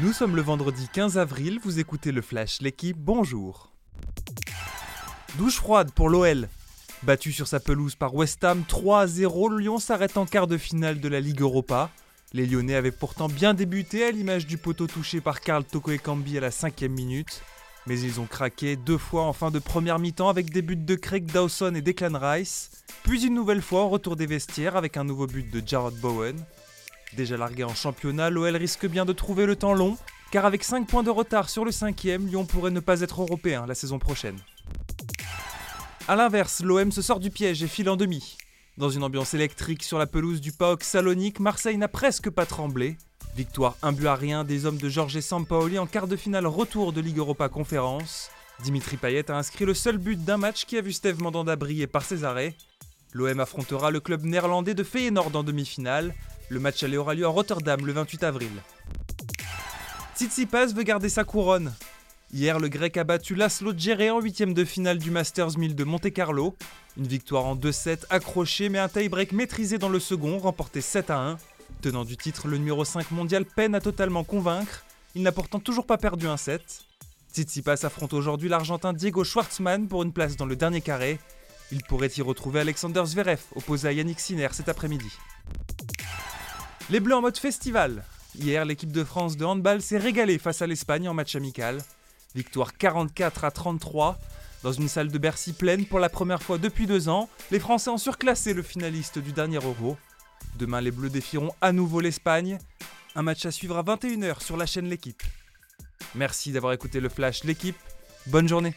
Nous sommes le vendredi 15 avril, vous écoutez le Flash, l'équipe, bonjour. Douche froide pour l'OL. Battu sur sa pelouse par West Ham 3 0, Lyon s'arrête en quart de finale de la Ligue Europa. Les Lyonnais avaient pourtant bien débuté à l'image du poteau touché par Karl Toko Ekambi à la cinquième minute. Mais ils ont craqué deux fois en fin de première mi-temps avec des buts de Craig Dawson et Declan Rice, puis une nouvelle fois au retour des vestiaires avec un nouveau but de Jarrod Bowen. Déjà largué en championnat, l'OL risque bien de trouver le temps long, car avec 5 points de retard sur le cinquième, Lyon pourrait ne pas être européen la saison prochaine. A l'inverse, l'OM se sort du piège et file en demi. Dans une ambiance électrique sur la pelouse du PAOK Salonique, Marseille n'a presque pas tremblé. Victoire 1 but à rien des hommes de Jorge Sampaoli en quart de finale retour de Ligue Europa Conférence. Dimitri Payet a inscrit le seul but d'un match qui a vu Steve Mandanda briller par ses arrêts. L'OM affrontera le club néerlandais de Feyenoord en demi-finale. Le match aller aura lieu à Rotterdam le 28 avril. Tsitsipas veut garder sa couronne. Hier, le grec a battu Laszlo Djere en huitième de finale du Masters 1000 de Monte-Carlo. Une victoire en 2-7 accrochée, mais un tie-break maîtrisé dans le second, remporté 7 à 1. Tenant du titre, le numéro 5 mondial peine à totalement convaincre. Il n'a pourtant toujours pas perdu un set. Tsitsipas affronte aujourd'hui l'Argentin Diego Schwartzmann pour une place dans le dernier carré. Il pourrait y retrouver Alexander Zverev, opposé à Yannick Sinner cet après-midi. Les Bleus en mode festival. Hier, l'équipe de France de handball s'est régalée face à l'Espagne en match amical. Victoire 44 à 33. Dans une salle de Bercy pleine pour la première fois depuis deux ans, les Français ont surclassé le finaliste du dernier Euro. Demain, les Bleus défieront à nouveau l'Espagne. Un match à suivre à 21h sur la chaîne L'équipe. Merci d'avoir écouté le Flash L'équipe. Bonne journée.